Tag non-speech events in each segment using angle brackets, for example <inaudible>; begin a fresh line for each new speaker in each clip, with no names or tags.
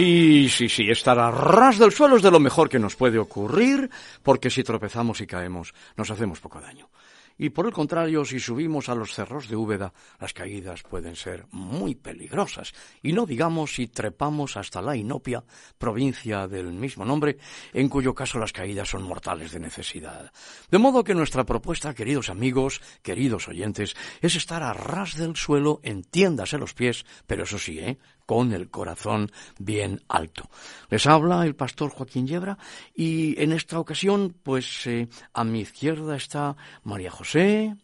Sí, sí, sí, estar a ras del suelo es de lo mejor que nos puede ocurrir, porque si tropezamos y caemos, nos hacemos poco daño. Y por el contrario, si subimos a los cerros de Úbeda, las caídas pueden ser muy peligrosas. Y no digamos si trepamos hasta la Inopia, provincia del mismo nombre, en cuyo caso las caídas son mortales de necesidad. De modo que nuestra propuesta, queridos amigos, queridos oyentes, es estar a ras del suelo, entiéndase los pies, pero eso sí, ¿eh? Con el corazón bien alto. Les habla el pastor Joaquín Yebra y en esta ocasión, pues eh, a mi izquierda está María José,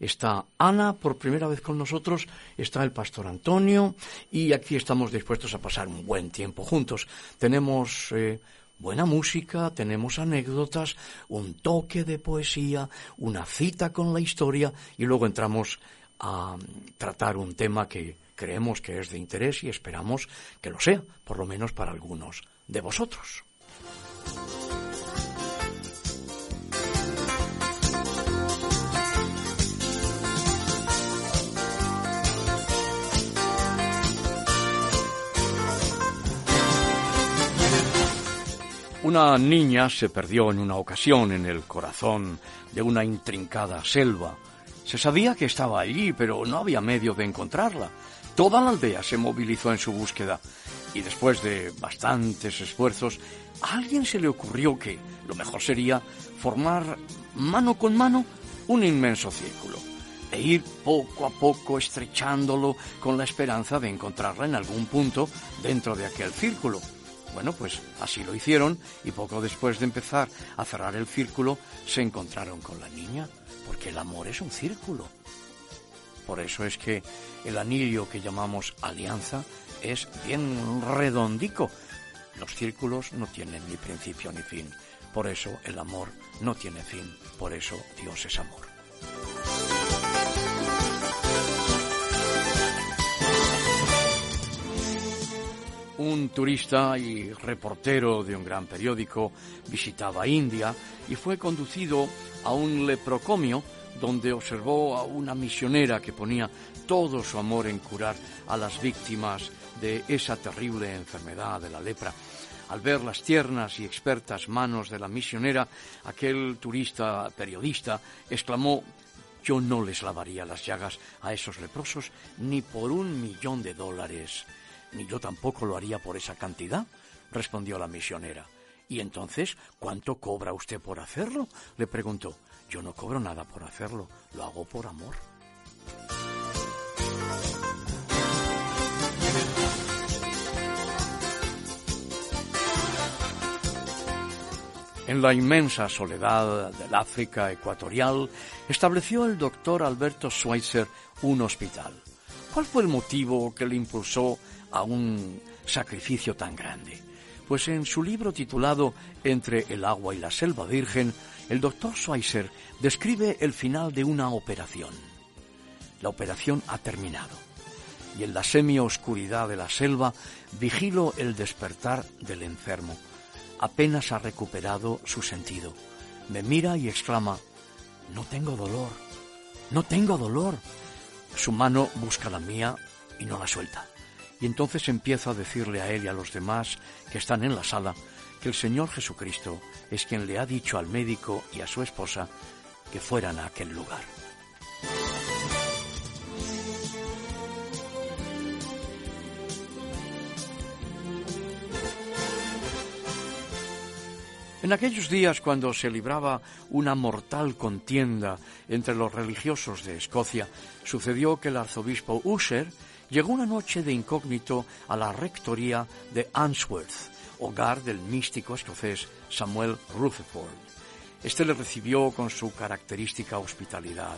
está Ana por primera vez con nosotros, está el pastor Antonio y aquí estamos dispuestos a pasar un buen tiempo juntos. Tenemos eh, buena música, tenemos anécdotas, un toque de poesía, una cita con la historia y luego entramos a tratar un tema que creemos que es de interés y esperamos que lo sea, por lo menos para algunos de vosotros. Una niña se perdió en una ocasión en el corazón de una intrincada selva. Se sabía que estaba allí, pero no había medio de encontrarla. Toda la aldea se movilizó en su búsqueda y después de bastantes esfuerzos, a alguien se le ocurrió que lo mejor sería formar mano con mano un inmenso círculo e ir poco a poco estrechándolo con la esperanza de encontrarla en algún punto dentro de aquel círculo. Bueno, pues así lo hicieron y poco después de empezar a cerrar el círculo se encontraron con la niña, porque el amor es un círculo. Por eso es que el anillo que llamamos alianza es bien redondico. Los círculos no tienen ni principio ni fin. Por eso el amor no tiene fin. Por eso Dios es amor. Un turista y reportero de un gran periódico visitaba India y fue conducido a un leprocomio donde observó a una misionera que ponía todo su amor en curar a las víctimas de esa terrible enfermedad de la lepra. Al ver las tiernas y expertas manos de la misionera, aquel turista periodista exclamó Yo no les lavaría las llagas a esos leprosos ni por un millón de dólares. Ni yo tampoco lo haría por esa cantidad, respondió la misionera. ¿Y entonces cuánto cobra usted por hacerlo? le preguntó. Yo no cobro nada por hacerlo, lo hago por amor. En la inmensa soledad del África ecuatorial estableció el doctor Alberto Schweitzer un hospital. ¿Cuál fue el motivo que le impulsó a un sacrificio tan grande? Pues en su libro titulado Entre el agua y la selva virgen, el doctor Schweitzer describe el final de una operación. La operación ha terminado y en la semi-oscuridad de la selva vigilo el despertar del enfermo. Apenas ha recuperado su sentido. Me mira y exclama, no tengo dolor, no tengo dolor. Su mano busca la mía y no la suelta. Y entonces empiezo a decirle a él y a los demás que están en la sala que el Señor Jesucristo es quien le ha dicho al médico y a su esposa que fueran a aquel lugar. En aquellos días cuando se libraba una mortal contienda entre los religiosos de Escocia, sucedió que el arzobispo Usher llegó una noche de incógnito a la rectoría de Answorth, hogar del místico escocés Samuel Rutherford. Este le recibió con su característica hospitalidad.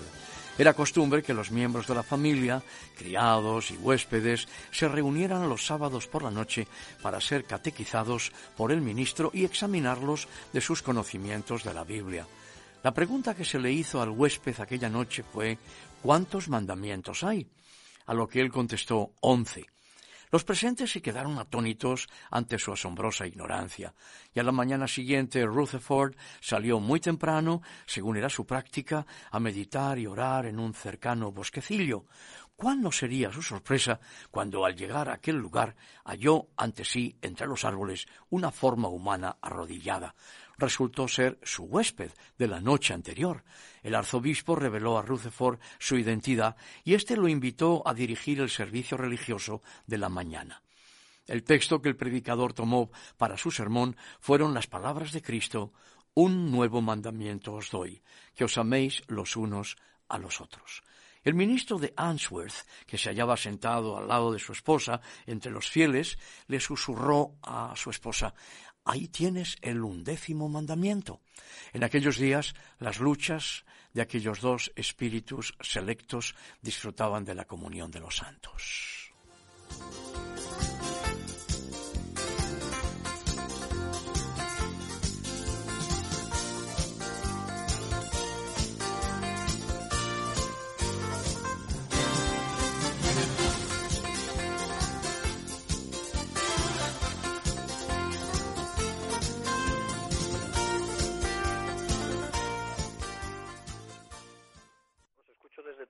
Era costumbre que los miembros de la familia, criados y huéspedes, se reunieran los sábados por la noche para ser catequizados por el ministro y examinarlos de sus conocimientos de la Biblia. La pregunta que se le hizo al huésped aquella noche fue ¿cuántos mandamientos hay? A lo que él contestó once. Los presentes se quedaron atónitos ante su asombrosa ignorancia, y a la mañana siguiente Rutherford salió muy temprano, según era su práctica, a meditar y orar en un cercano bosquecillo. ¿Cuál no sería su sorpresa cuando al llegar a aquel lugar halló ante sí, entre los árboles, una forma humana arrodillada? Resultó ser su huésped de la noche anterior. El arzobispo reveló a Rutherford su identidad y éste lo invitó a dirigir el servicio religioso de la mañana. El texto que el predicador tomó para su sermón fueron las palabras de Cristo Un nuevo mandamiento os doy, que os améis los unos a los otros. El ministro de Answorth, que se hallaba sentado al lado de su esposa entre los fieles, le susurró a su esposa Ahí tienes el undécimo mandamiento. En aquellos días las luchas de aquellos dos espíritus selectos disfrutaban de la comunión de los santos.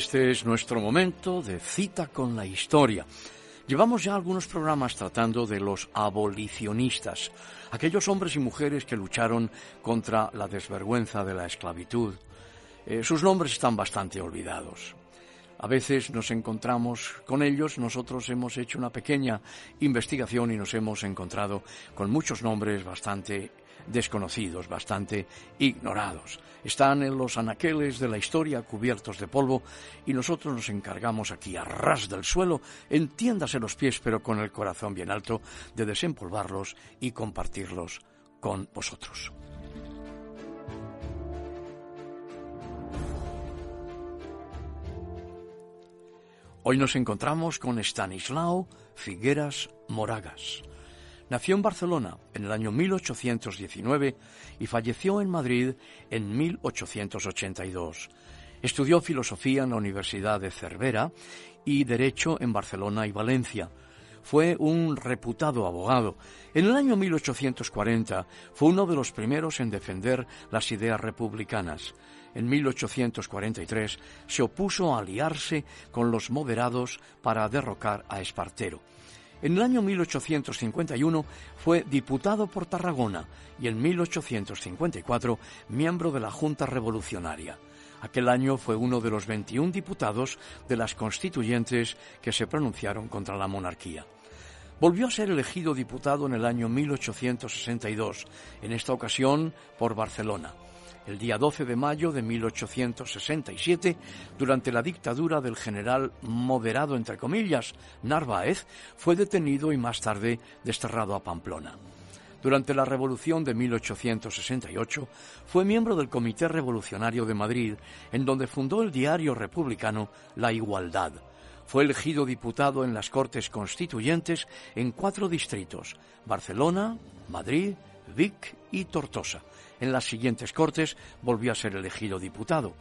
Este es nuestro momento de cita con la historia. Llevamos ya algunos programas tratando de los abolicionistas, aquellos hombres y mujeres que lucharon contra la desvergüenza de la esclavitud. Eh, sus nombres están bastante olvidados. A veces nos encontramos con ellos, nosotros hemos hecho una pequeña investigación y nos hemos encontrado con muchos nombres bastante desconocidos, bastante ignorados. Están en los anaqueles de la historia cubiertos de polvo y nosotros nos encargamos aquí a ras del suelo, entiéndase los pies pero con el corazón bien alto, de desempolvarlos y compartirlos con vosotros. Hoy nos encontramos con Stanislao Figueras Moragas. Nació en Barcelona en el año 1819 y falleció en Madrid en 1882. Estudió filosofía en la Universidad de Cervera y Derecho en Barcelona y Valencia. Fue un reputado abogado. En el año 1840 fue uno de los primeros en defender las ideas republicanas. En 1843 se opuso a aliarse con los moderados para derrocar a Espartero. En el año 1851 fue diputado por Tarragona y en 1854 miembro de la Junta Revolucionaria. Aquel año fue uno de los 21 diputados de las constituyentes que se pronunciaron contra la monarquía. Volvió a ser elegido diputado en el año 1862, en esta ocasión por Barcelona el día 12 de mayo de 1867, durante la dictadura del general moderado, entre comillas, Narváez, fue detenido y más tarde desterrado a Pamplona. Durante la Revolución de 1868 fue miembro del Comité Revolucionario de Madrid, en donde fundó el diario republicano La Igualdad. Fue elegido diputado en las Cortes Constituyentes en cuatro distritos, Barcelona, Madrid, Vic y Tortosa. En las siguientes Cortes volvió a ser elegido diputado.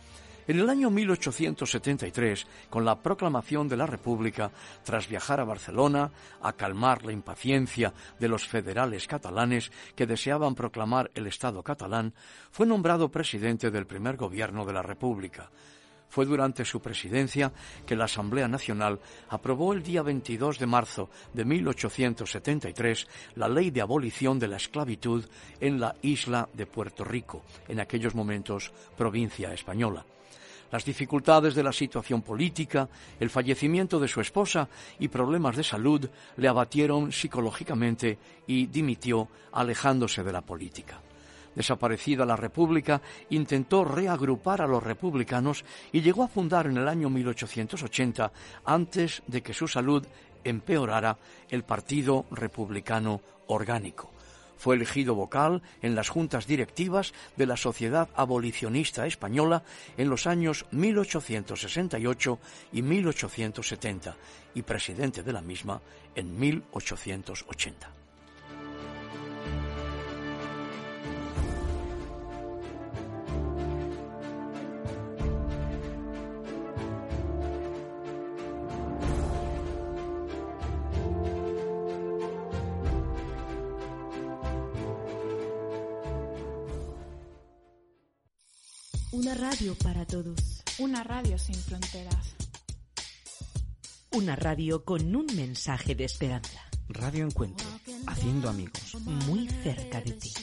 En el año 1873, con la proclamación de la República, tras viajar a Barcelona a calmar la impaciencia de los federales catalanes que deseaban proclamar el Estado catalán, fue nombrado presidente del primer gobierno de la República. Fue durante su presidencia que la Asamblea Nacional aprobó el día 22 de marzo de 1873 la ley de abolición de la esclavitud en la isla de Puerto Rico, en aquellos momentos provincia española. Las dificultades de la situación política, el fallecimiento de su esposa y problemas de salud le abatieron psicológicamente y dimitió alejándose de la política. Desaparecida la República, intentó reagrupar a los republicanos y llegó a fundar en el año 1880, antes de que su salud empeorara, el Partido Republicano Orgánico. Fue elegido vocal en las juntas directivas de la Sociedad Abolicionista Española en los años 1868 y 1870 y presidente de la misma en 1880.
Radio para todos.
Una radio sin fronteras.
Una radio con un mensaje de esperanza.
Radio Encuentro, haciendo amigos, muy cerca de ti.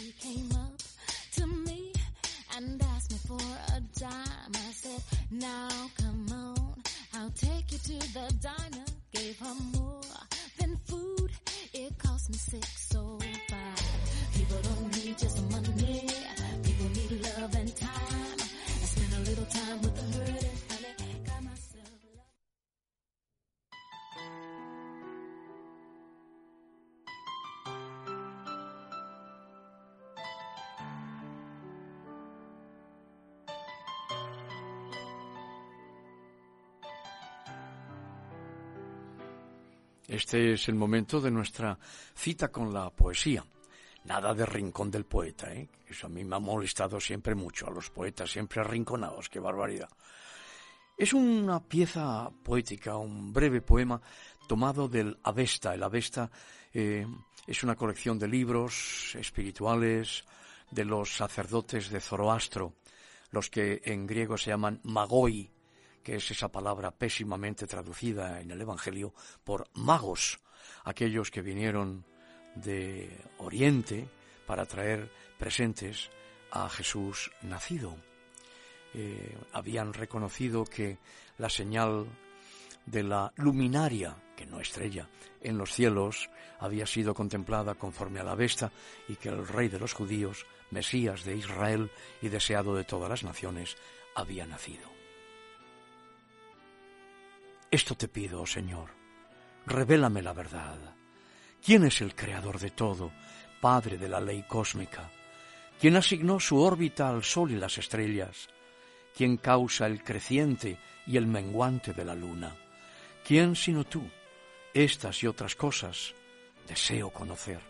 People don't need just money,
Este es el momento de nuestra cita con la poesía. Nada de rincón del poeta, ¿eh? Eso a mí me ha molestado siempre mucho, a los poetas siempre arrinconados, qué barbaridad. Es una pieza poética, un breve poema tomado del Avesta. El Avesta eh, es una colección de libros espirituales de los sacerdotes de Zoroastro, los que en griego se llaman magoi, que es esa palabra pésimamente traducida en el Evangelio por magos, aquellos que vinieron de Oriente para traer presentes a Jesús nacido. Eh, habían reconocido que la señal de la luminaria, que no estrella, en los cielos había sido contemplada conforme a la vesta y que el rey de los judíos, Mesías de Israel y deseado de todas las naciones, había nacido. Esto te pido, oh Señor, revélame la verdad ¿Quién es el creador de todo, padre de la ley cósmica? ¿Quién asignó su órbita al Sol y las estrellas? ¿Quién causa el creciente y el menguante de la luna? ¿Quién sino tú? Estas y otras cosas deseo conocer.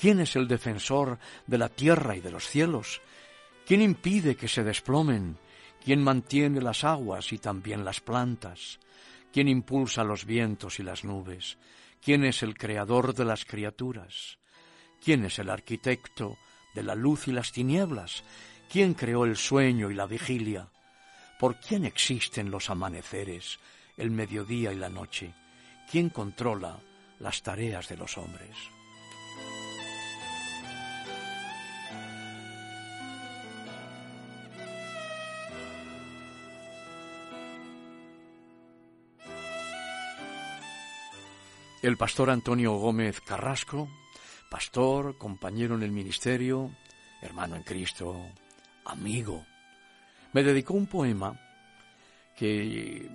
¿Quién es el defensor de la tierra y de los cielos? ¿Quién impide que se desplomen? ¿Quién mantiene las aguas y también las plantas? ¿Quién impulsa los vientos y las nubes? ¿Quién es el creador de las criaturas? ¿Quién es el arquitecto de la luz y las tinieblas? ¿Quién creó el sueño y la vigilia? ¿Por quién existen los amaneceres, el mediodía y la noche? ¿Quién controla las tareas de los hombres? El pastor Antonio Gómez Carrasco, pastor, compañero en el ministerio, hermano en Cristo, amigo, me dedicó un poema que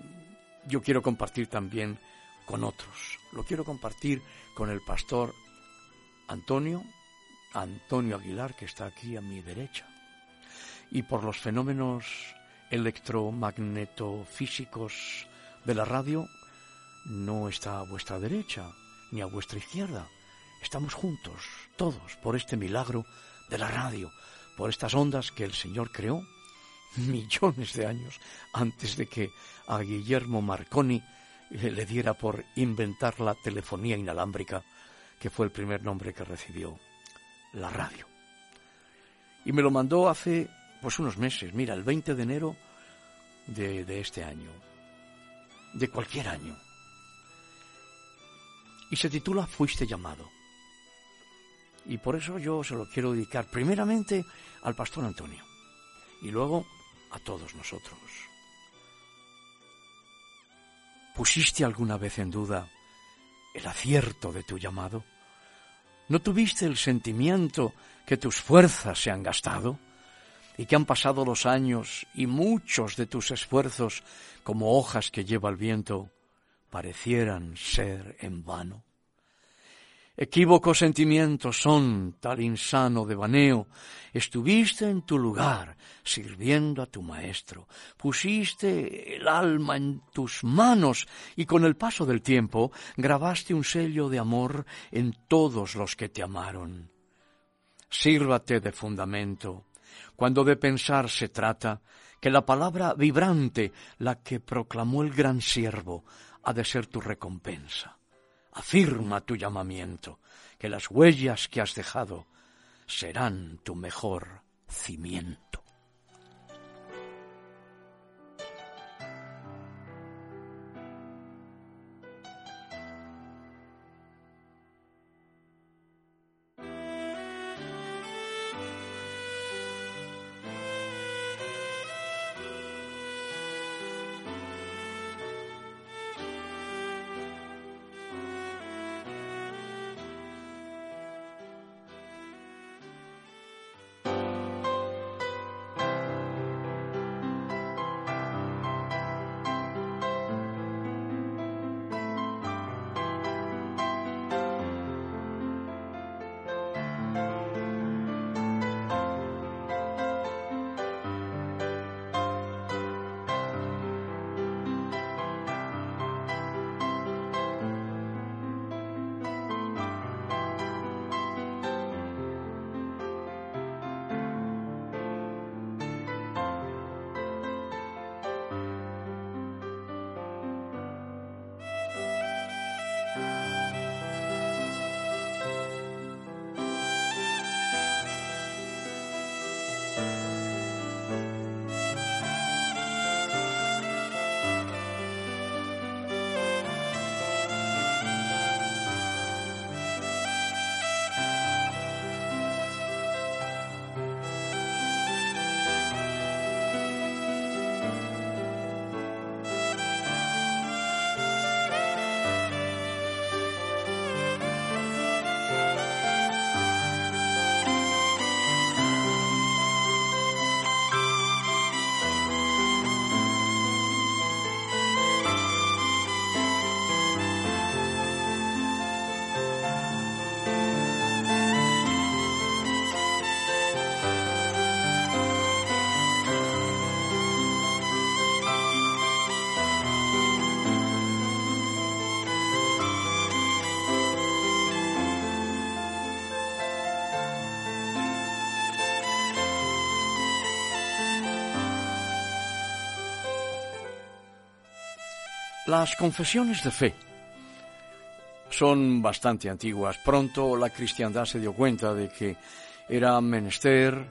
yo quiero compartir también con otros. Lo quiero compartir con el pastor Antonio, Antonio Aguilar, que está aquí a mi derecha. Y por los fenómenos electromagnetofísicos de la radio, no está a vuestra derecha ni a vuestra izquierda. Estamos juntos, todos, por este milagro de la radio, por estas ondas que el Señor creó <laughs> millones de años antes de que a Guillermo Marconi le diera por inventar la telefonía inalámbrica, que fue el primer nombre que recibió la radio. Y me lo mandó hace pues unos meses, mira, el 20 de enero de, de este año, de cualquier año. Y se titula Fuiste llamado. Y por eso yo se lo quiero dedicar primeramente al pastor Antonio y luego a todos nosotros. ¿Pusiste alguna vez en duda el acierto de tu llamado? ¿No tuviste el sentimiento que tus fuerzas se han gastado y que han pasado los años y muchos de tus esfuerzos como hojas que lleva el viento parecieran ser en vano? Equívocos sentimientos son tal insano devaneo. Estuviste en tu lugar, sirviendo a tu maestro. Pusiste el alma en tus manos y con el paso del tiempo grabaste un sello de amor en todos los que te amaron. Sírvate de fundamento. Cuando de pensar se trata, que la palabra vibrante, la que proclamó el gran siervo, ha de ser tu recompensa afirma tu llamamiento, que las huellas que has dejado serán tu mejor cimiento. Las confesiones de fe son bastante antiguas. Pronto la cristiandad se dio cuenta de que era menester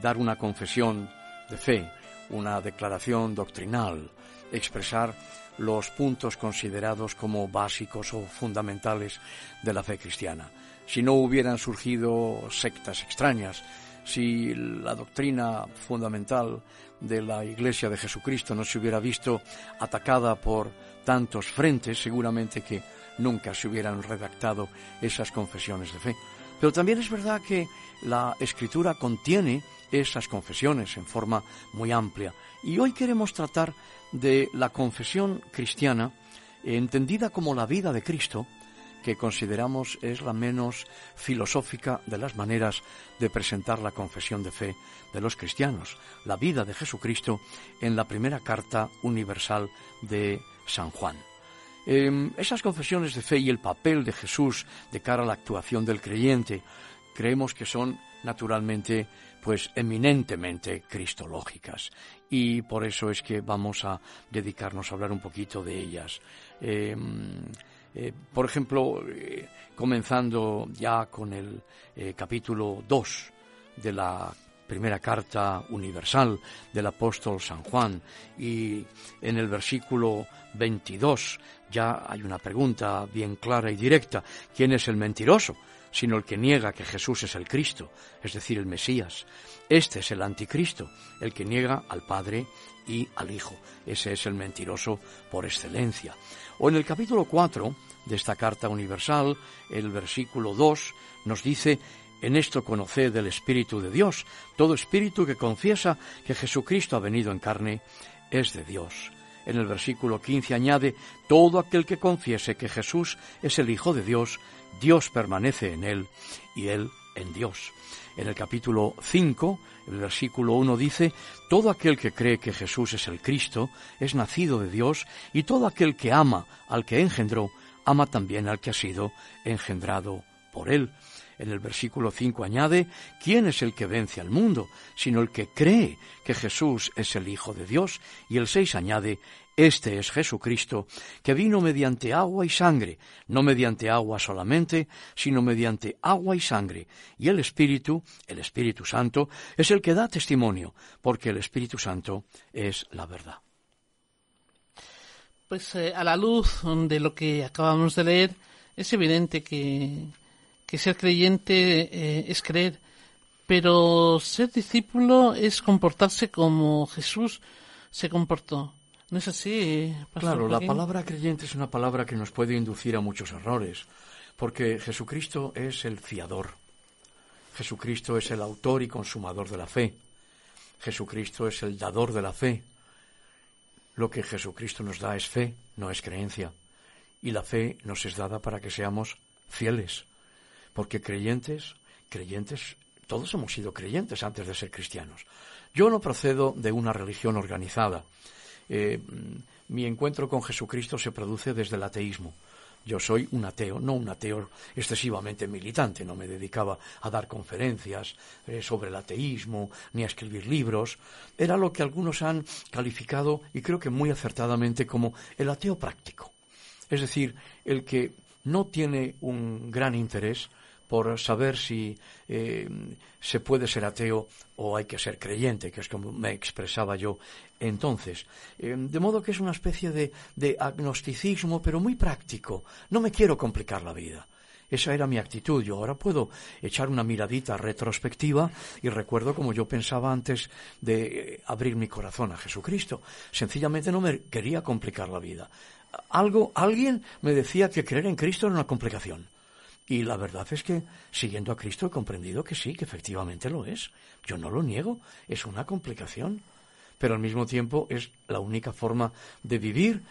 dar una confesión de fe, una declaración doctrinal, expresar los puntos considerados como básicos o fundamentales de la fe cristiana. Si no hubieran surgido sectas extrañas, si la doctrina fundamental de la Iglesia de Jesucristo no se hubiera visto atacada por tantos frentes, seguramente que nunca se hubieran redactado esas confesiones de fe. Pero también es verdad que la Escritura contiene esas confesiones en forma muy amplia. Y hoy queremos tratar de la confesión cristiana, entendida como la vida de Cristo, que consideramos es la menos filosófica de las maneras de presentar la confesión de fe de los cristianos, la vida de Jesucristo en la primera carta universal de San Juan. Eh, esas confesiones de fe y el papel de Jesús de cara a la actuación del creyente, creemos que son naturalmente pues eminentemente cristológicas y por eso es que vamos a dedicarnos a hablar un poquito de ellas. Eh, eh, por ejemplo, eh, comenzando ya con el eh, capítulo 2 de la primera carta universal del apóstol San Juan y en el versículo 22 ya hay una pregunta bien clara y directa. ¿Quién es el mentiroso? sino el que niega que Jesús es el Cristo, es decir, el Mesías. Este es el anticristo, el que niega al Padre y al Hijo. Ese es el mentiroso por excelencia. O en el capítulo 4 de esta carta universal, el versículo 2 nos dice, en esto conoced el Espíritu de Dios. Todo espíritu que confiesa que Jesucristo ha venido en carne es de Dios. En el versículo 15 añade, todo aquel que confiese que Jesús es el Hijo de Dios, Dios permanece en él y él en Dios. En el capítulo 5, el versículo 1 dice, Todo aquel que cree que Jesús es el Cristo es nacido de Dios, y todo aquel que ama al que engendró, ama también al que ha sido engendrado por él. En el versículo 5 añade, ¿quién es el que vence al mundo? Sino el que cree que Jesús es el Hijo de Dios. Y el 6 añade, este es Jesucristo, que vino mediante agua y sangre, no mediante agua solamente, sino mediante agua y sangre. Y el Espíritu, el Espíritu Santo, es el que da testimonio, porque el Espíritu Santo es la verdad.
Pues eh, a la luz de lo que acabamos de leer, es evidente que, que ser creyente eh, es creer, pero ser discípulo es comportarse como Jesús se comportó. ¿No es así? Pastor
Claro, la palabra creyente es una palabra que nos puede inducir a muchos errores, porque Jesucristo es el fiador. Jesucristo es el autor y consumador de la fe. Jesucristo es el dador de la fe. Lo que Jesucristo nos da es fe, no es creencia. Y la fe nos es dada para que seamos fieles. Porque creyentes, creyentes, todos hemos sido creyentes antes de ser cristianos. Yo no procedo de una religión organizada. Eh, mi encuentro con Jesucristo se produce desde el ateísmo. Yo soy un ateo, no un ateo excesivamente militante, no me dedicaba a dar conferencias eh, sobre el ateísmo ni a escribir libros. Era lo que algunos han calificado, y creo que muy acertadamente, como el ateo práctico. Es decir, el que no tiene un gran interés por saber si eh, se puede ser ateo o hay que ser creyente, que es como me expresaba yo entonces. Eh, de modo que es una especie de, de agnosticismo, pero muy práctico. No me quiero complicar la vida. Esa era mi actitud. Yo ahora puedo echar una miradita retrospectiva y recuerdo como yo pensaba antes de eh, abrir mi corazón a Jesucristo. Sencillamente no me quería complicar la vida. Algo, alguien me decía que creer en Cristo era una complicación. Y la verdad es que, siguiendo a Cristo, he comprendido que sí, que efectivamente lo es. Yo no lo niego, es una complicación. Pero al mismo tiempo es la única forma de vivir,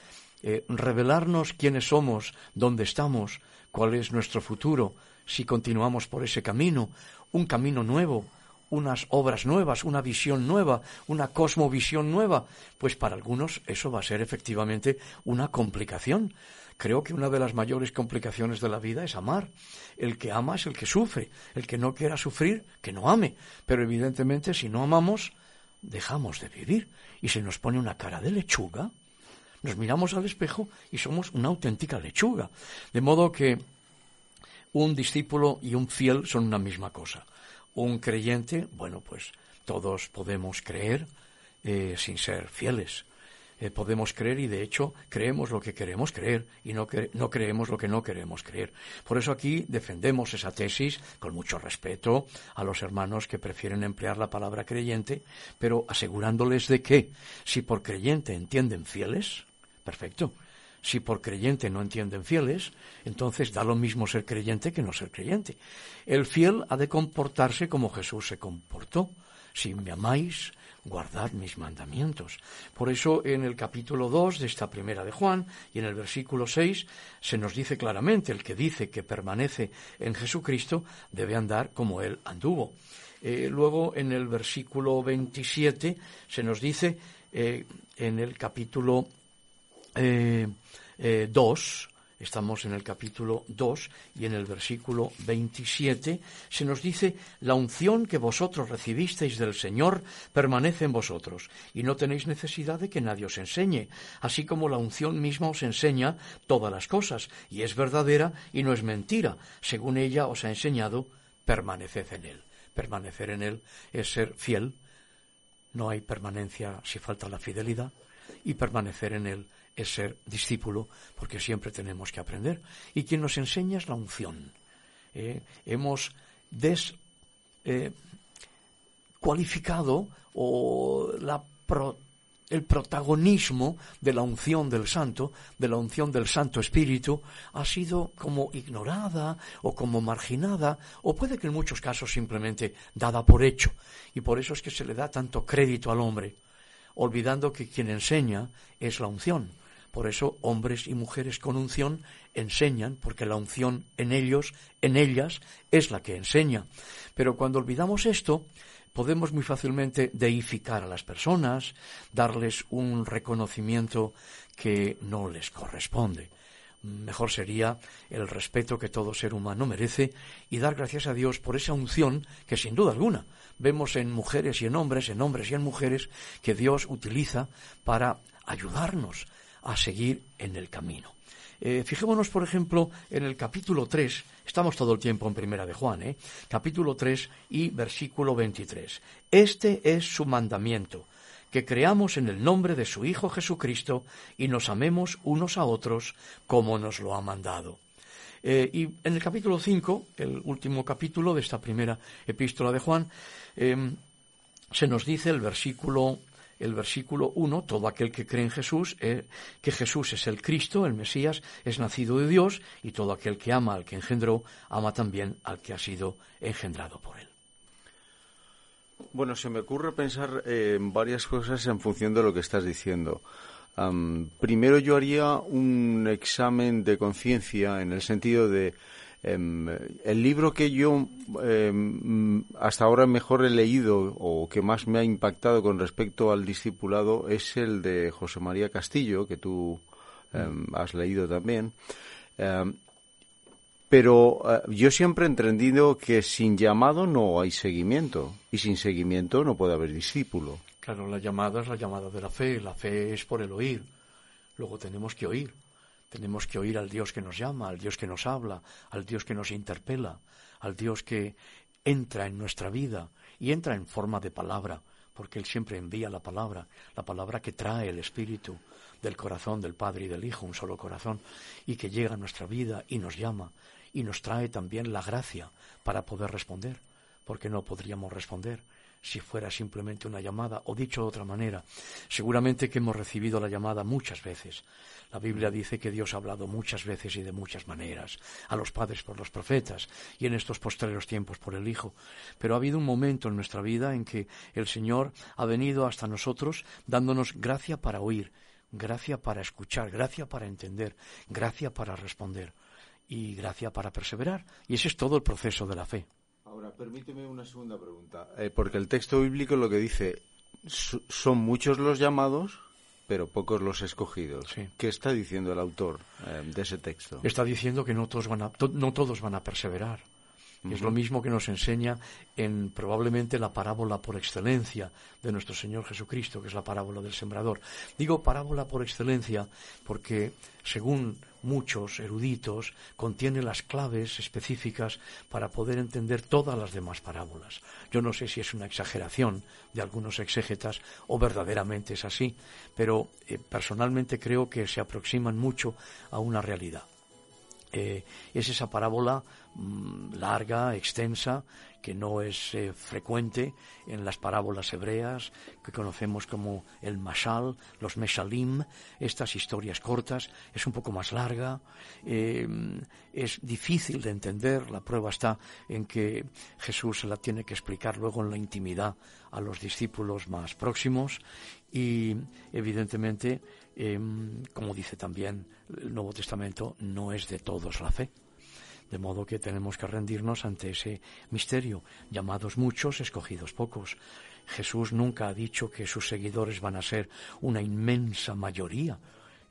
eh, revelarnos quiénes somos, dónde estamos, cuál es nuestro futuro, si continuamos por ese camino, un camino nuevo, unas obras nuevas, una visión nueva, una cosmovisión nueva, pues para algunos eso va a ser efectivamente una complicación. Creo que una de las mayores complicaciones de la vida es amar. El que ama es el que sufre. El que no quiera sufrir, que no ame. Pero evidentemente si no amamos, dejamos de vivir. Y se nos pone una cara de lechuga. Nos miramos al espejo y somos una auténtica lechuga. De modo que un discípulo y un fiel son una misma cosa. Un creyente, bueno, pues todos podemos creer eh, sin ser fieles. Eh, podemos creer y de hecho creemos lo que queremos creer y no, no creemos lo que no queremos creer. Por eso aquí defendemos esa tesis con mucho respeto a los hermanos que prefieren emplear la palabra creyente, pero asegurándoles de que si por creyente entienden fieles, perfecto. Si por creyente no entienden fieles, entonces da lo mismo ser creyente que no ser creyente. El fiel ha de comportarse como Jesús se comportó. Si me amáis, guardad mis mandamientos. Por eso en el capítulo 2 de esta primera de Juan y en el versículo 6 se nos dice claramente, el que dice que permanece en Jesucristo debe andar como él anduvo. Eh, luego en el versículo 27 se nos dice eh, en el capítulo eh, eh, 2, estamos en el capítulo 2 y en el versículo 27 se nos dice, la unción que vosotros recibisteis del Señor permanece en vosotros y no tenéis necesidad de que nadie os enseñe, así como la unción misma os enseña todas las cosas y es verdadera y no es mentira, según ella os ha enseñado, permaneced en él. Permanecer en él es ser fiel, no hay permanencia si falta la fidelidad y permanecer en él es ser discípulo, porque siempre tenemos que aprender. Y quien nos enseña es la unción. Eh, hemos descualificado o la el protagonismo de la unción del santo, de la unción del Santo Espíritu, ha sido como ignorada o como marginada, o puede que en muchos casos simplemente dada por hecho. Y por eso es que se le da tanto crédito al hombre, olvidando que quien enseña es la unción. Por eso hombres y mujeres con unción enseñan, porque la unción en ellos, en ellas, es la que enseña. Pero cuando olvidamos esto, podemos muy fácilmente deificar a las personas, darles un reconocimiento que no les corresponde. Mejor sería el respeto que todo ser humano merece y dar gracias a Dios por esa unción que sin duda alguna vemos en mujeres y en hombres, en hombres y en mujeres, que Dios utiliza para ayudarnos a seguir en el camino. Eh, fijémonos, por ejemplo, en el capítulo 3, estamos todo el tiempo en Primera de Juan, ¿eh? capítulo 3 y versículo 23. Este es su mandamiento, que creamos en el nombre de su Hijo Jesucristo y nos amemos unos a otros como nos lo ha mandado. Eh, y en el capítulo 5, el último capítulo de esta primera epístola de Juan, se nos dice el versículo el versículo 1, todo aquel que cree en Jesús, eh, que Jesús es el Cristo, el Mesías, es nacido de Dios, y todo aquel que ama al que engendró, ama también al que ha sido engendrado por él.
Bueno, se me ocurre pensar eh, en varias cosas en función de lo que estás diciendo. primero yo haría un examen de conciencia en el sentido de el libro que yo em, hasta ahora mejor he leído o que más me ha impactado con respecto al discipulado es el de José María Castillo, que tú em, has leído también. pero eh, yo siempre he entendido que sin llamado no hay seguimiento y sin seguimiento no puede haber discípulo.
Claro, la llamada es la llamada de la fe, la fe es por el oír. Luego tenemos que oír. Tenemos que oír al Dios que nos llama, al Dios que nos habla, al Dios que nos interpela, al Dios que entra en nuestra vida y entra en forma de palabra, porque Él siempre envía la palabra, la palabra que trae el Espíritu del corazón del Padre y del Hijo, un solo corazón, y que llega a nuestra vida y nos llama, y nos trae también la gracia para poder responder, porque no podríamos responder si fuera simplemente una llamada, o dicho de otra manera, seguramente que hemos recibido la llamada muchas veces. La Biblia dice que Dios ha hablado muchas veces y de muchas maneras, a los padres por los profetas y en estos postreros tiempos por el Hijo. Pero ha habido un momento en nuestra vida en que el Señor ha venido hasta nosotros dándonos gracia para oír, gracia para escuchar, gracia para entender, gracia para responder y gracia para perseverar. Y ese es todo el proceso de la fe.
Ahora, permíteme una segunda pregunta, eh, porque el texto bíblico lo que dice, son muchos los llamados, pero pocos los escogidos. ¿Qué está diciendo el autor eh, de ese texto?
Está diciendo que no todos van a, no todos van a perseverar. Es lo mismo que nos enseña en probablemente la parábola por excelencia de nuestro Señor Jesucristo, que es la parábola del sembrador. Digo parábola por excelencia porque, según muchos eruditos, contiene las claves específicas para poder entender todas las demás parábolas. Yo no sé si es una exageración de algunos exégetas o verdaderamente es así, pero eh, personalmente creo que se aproximan mucho a una realidad. Eh, es esa parábola mm, larga, extensa, que no es eh, frecuente en las parábolas hebreas que conocemos como el mashal, los meshalim, estas historias cortas, es un poco más larga, eh, es difícil de entender, la prueba está en que Jesús se la tiene que explicar luego en la intimidad a los discípulos más próximos y evidentemente Em, como dice también el Nuevo Testamento, no es de todos la fe. De modo que tenemos que rendirnos ante ese misterio, llamados muchos, escogidos pocos. Jesús nunca ha dicho que sus seguidores van a ser una inmensa mayoría,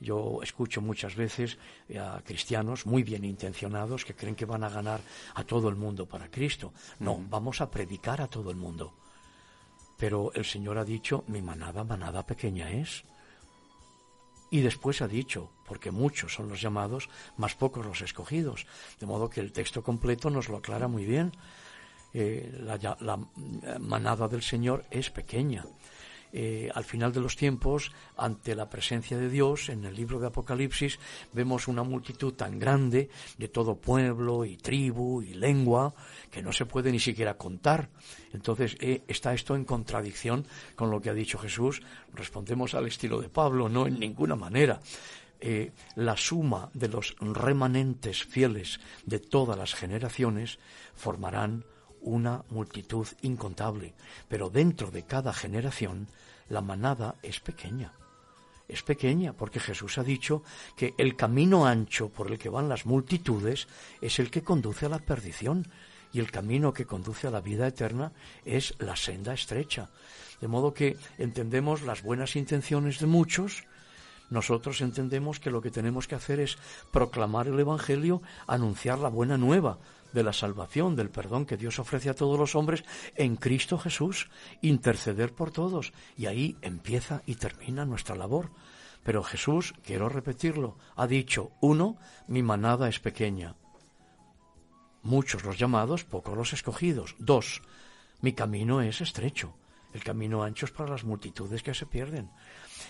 Yo escucho muchas veces a cristianos muy bien intencionados que creen que van a ganar a todo el mundo para Cristo. No, vamos a predicar a todo el mundo. Pero el Señor ha dicho, mi manada, manada pequeña es. Y después ha dicho, porque muchos son los llamados, más pocos los escogidos. De modo que el texto completo nos lo aclara muy bien. Eh, la, la manada del Señor es pequeña. Eh, al final de los tiempos, ante la presencia de Dios, en el libro de Apocalipsis, vemos una multitud tan grande de todo pueblo y tribu y lengua que no se puede ni siquiera contar. Entonces, eh, ¿está esto en contradicción con lo que ha dicho Jesús? Respondemos al estilo de Pablo, no en ninguna manera. Eh, la suma de los remanentes fieles de todas las generaciones formarán una multitud incontable, pero dentro de cada generación la manada es pequeña. Es pequeña porque Jesús ha dicho que el camino ancho por el que van las multitudes es el que conduce a la perdición y el camino que conduce a la vida eterna es la senda estrecha. De modo que entendemos las buenas intenciones de muchos, nosotros entendemos que lo que tenemos que hacer es proclamar el Evangelio, anunciar la buena nueva, de la salvación, del perdón que Dios ofrece a todos los hombres en Cristo Jesús, interceder por todos. Y ahí empieza y termina nuestra labor. Pero Jesús, quiero repetirlo, ha dicho, uno, mi manada es pequeña. Muchos los llamados, pocos los escogidos. Dos, mi camino es estrecho. El camino ancho es para las multitudes que se pierden.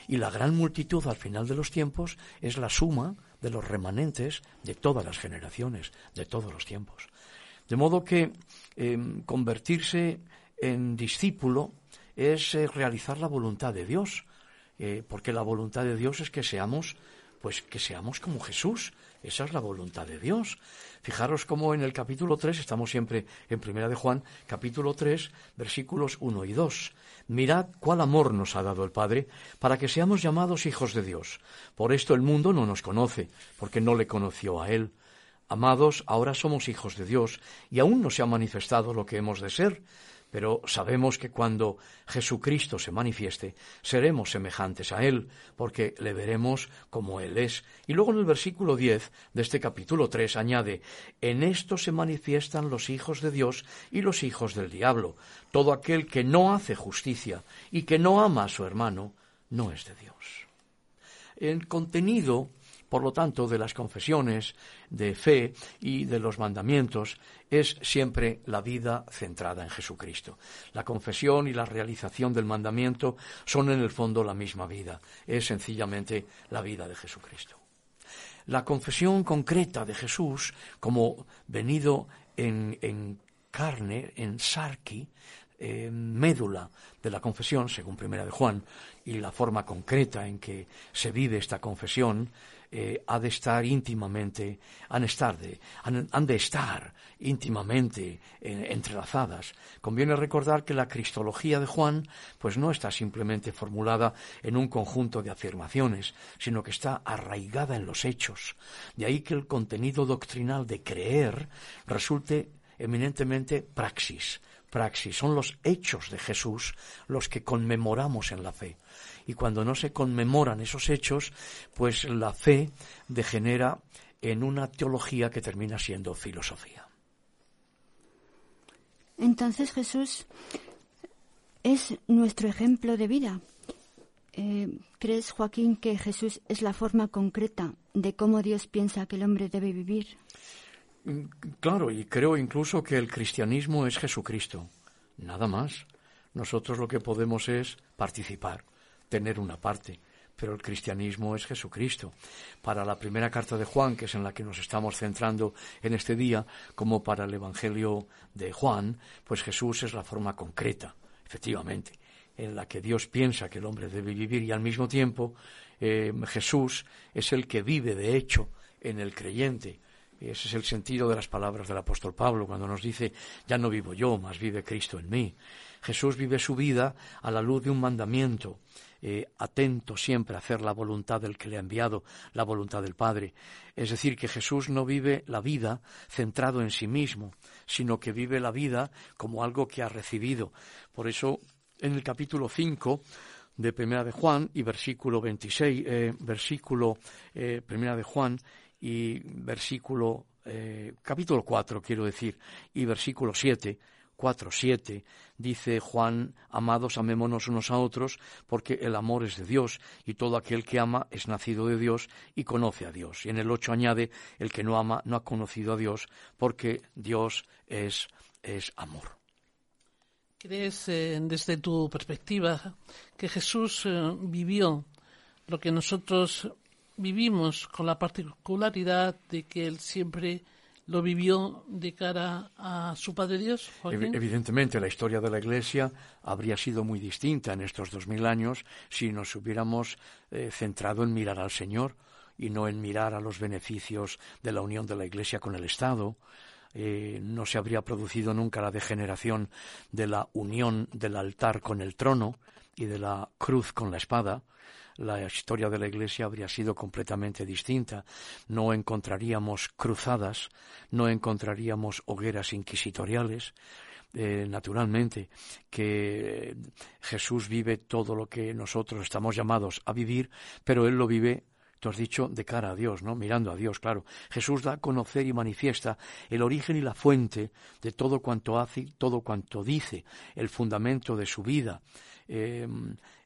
Y la gran multitud al final de los tiempos es la suma de los remanentes de todas las generaciones, de todos los tiempos. De modo que em, convertirse en discípulo es eh, realizar la voluntad de Dios, eh, porque la voluntad de Dios es que seamos, pues que seamos como Jesús. Esa es la voluntad de Dios. Fijaros cómo en el capítulo 3, estamos siempre en Primera de Juan, capítulo 3, versículos 1 y 2. Mirad cuál amor nos ha dado el Padre para que seamos llamados hijos de Dios. Por esto el mundo no nos conoce, porque no le conoció a Él. Amados, ahora somos hijos de Dios y aún no se ha manifestado lo que hemos de ser, pero sabemos que cuando Jesucristo se manifieste, seremos semejantes a Él, porque le veremos como Él es. Y luego en el versículo 10 de este capítulo 3 añade, En esto se manifiestan los hijos de Dios y los hijos del diablo. Todo aquel que no hace justicia y que no ama a su hermano, no es de Dios. El contenido por lo tanto, de las confesiones de fe y de los mandamientos es siempre la vida centrada en Jesucristo. La confesión y la realización del mandamiento son en el fondo la misma vida, es sencillamente la vida de Jesucristo. La confesión concreta de Jesús, como venido en, carne, en sarki, médula de la confesión, según Primera de Juan, y la forma concreta en que se vive esta confesión, eh, ha de estar íntimamente, han, estar de, han, de estar íntimamente eh, entrelazadas. Conviene recordar que la cristología de Juan pues no está simplemente formulada en un conjunto de afirmaciones, sino que está arraigada en los hechos. De ahí que el contenido doctrinal de creer resulte eminentemente praxis. Praxis son los hechos de Jesús los que conmemoramos en la fe y cuando no se conmemoran esos hechos, pues la fe degenera en una teología que termina siendo filosofía.
Entonces Jesús es nuestro ejemplo de vida. Eh, ¿Crees, Joaquín, que Jesús es la forma concreta de cómo Dios piensa que el hombre debe vivir?
Claro, y creo incluso que el cristianismo es Jesucristo. Nada más. Nosotros lo que podemos es participar tener una parte, pero el cristianismo es Jesucristo. Para la primera carta de Juan, que es en la que nos estamos centrando en este día, como para el Evangelio de Juan, pues Jesús es la forma concreta, efectivamente, en la que Dios piensa que el hombre debe vivir y al mismo tiempo eh, Jesús es el que vive de hecho en el creyente. Ese es el sentido de las palabras del apóstol Pablo cuando nos dice, ya no vivo yo, mas vive Cristo en mí. Jesús vive su vida a la luz de un mandamiento, eh, atento siempre a hacer la voluntad del que le ha enviado, la voluntad del Padre. Es decir, que Jesús no vive la vida centrado en sí mismo, sino que vive la vida como algo que ha recibido. Por eso, en el capítulo 5 de Primera de Juan y versículo 26, eh, versículo eh, Primera de Juan y versículo eh, capítulo 4, quiero decir, y versículo 7, 4, 7, dice Juan, amados, amémonos unos a otros, porque el amor es de Dios, y todo aquel que ama es nacido de Dios y conoce a Dios. Y en el 8 añade, el que no ama no ha conocido a Dios, porque Dios es, es amor.
¿Crees, eh, desde tu perspectiva, que Jesús eh, vivió lo que nosotros vivimos con la particularidad de que Él siempre lo vivió de cara a su Padre Dios?
Evidentemente, la historia de la Iglesia habría sido muy distinta en estos dos mil años si nos hubiéramos eh, centrado en mirar al Señor y no en mirar a los beneficios de la unión de la Iglesia con el Estado. Eh, no se habría producido nunca la degeneración de la unión del altar con el trono y de la cruz con la espada la historia de la Iglesia habría sido completamente distinta. No encontraríamos cruzadas, no encontraríamos hogueras inquisitoriales. Eh, naturalmente que Jesús vive todo lo que nosotros estamos llamados a vivir, pero Él lo vive Tú has dicho de cara a Dios, ¿no? Mirando a Dios, claro. Jesús da a conocer y manifiesta el origen y la fuente de todo cuanto hace, todo cuanto dice, el fundamento de su vida. Eh,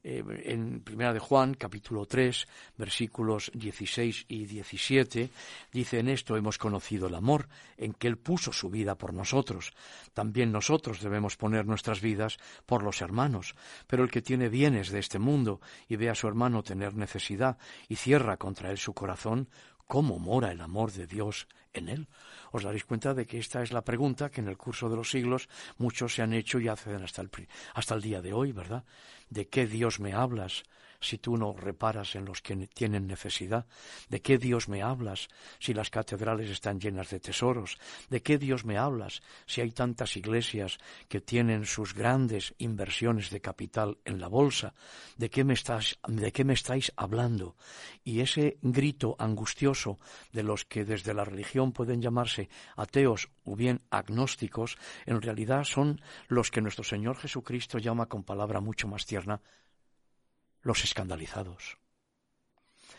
eh, en Primera de Juan, capítulo 3, versículos 16 y 17, dice, en esto hemos conocido el amor, en que Él puso su vida por nosotros. También nosotros debemos poner nuestras vidas por los hermanos. Pero el que tiene bienes de este mundo y ve a su hermano tener necesidad y cierra contra él su corazón, ¿cómo mora el amor de Dios en él? Os daréis cuenta de que esta es la pregunta que en el curso de los siglos muchos se han hecho y hacen hasta el, hasta el día de hoy, ¿verdad? ¿De qué Dios me hablas si tú no reparas en los que ne- tienen necesidad? ¿De qué Dios me hablas si las catedrales están llenas de tesoros? ¿De qué Dios me hablas si hay tantas iglesias que tienen sus grandes inversiones de capital en la bolsa? ¿De qué me, estás, de qué me estáis hablando? Y ese grito angustioso de los que desde la religión pueden llamarse ateos o bien agnósticos, en realidad son los que nuestro Señor Jesucristo llama con palabra mucho más tierna los escandalizados.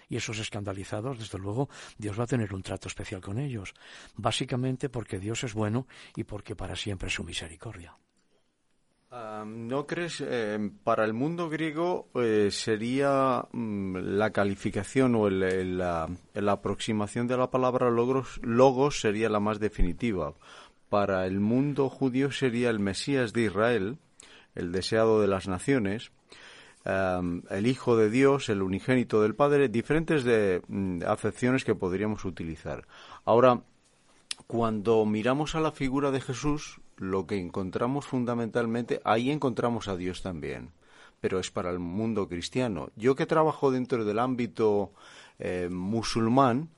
Y esos escandalizados, desde luego, Dios va a tener un trato especial con ellos, básicamente porque Dios es bueno y porque para siempre es su misericordia.
¿No crees, eh, para el mundo griego eh, sería mm, la calificación o el- la, aproximación de la palabra logos, logos sería la más definitiva? Para el mundo judío sería el Mesías de Israel, el deseado de las naciones, el Hijo de Dios, el unigénito del Padre, diferentes de, mm, acepciones que podríamos utilizar. Ahora, cuando miramos a la figura de Jesús, lo que encontramos fundamentalmente, ahí encontramos a Dios también, pero es para el mundo cristiano. Yo que trabajo dentro del ámbito eh, musulmán,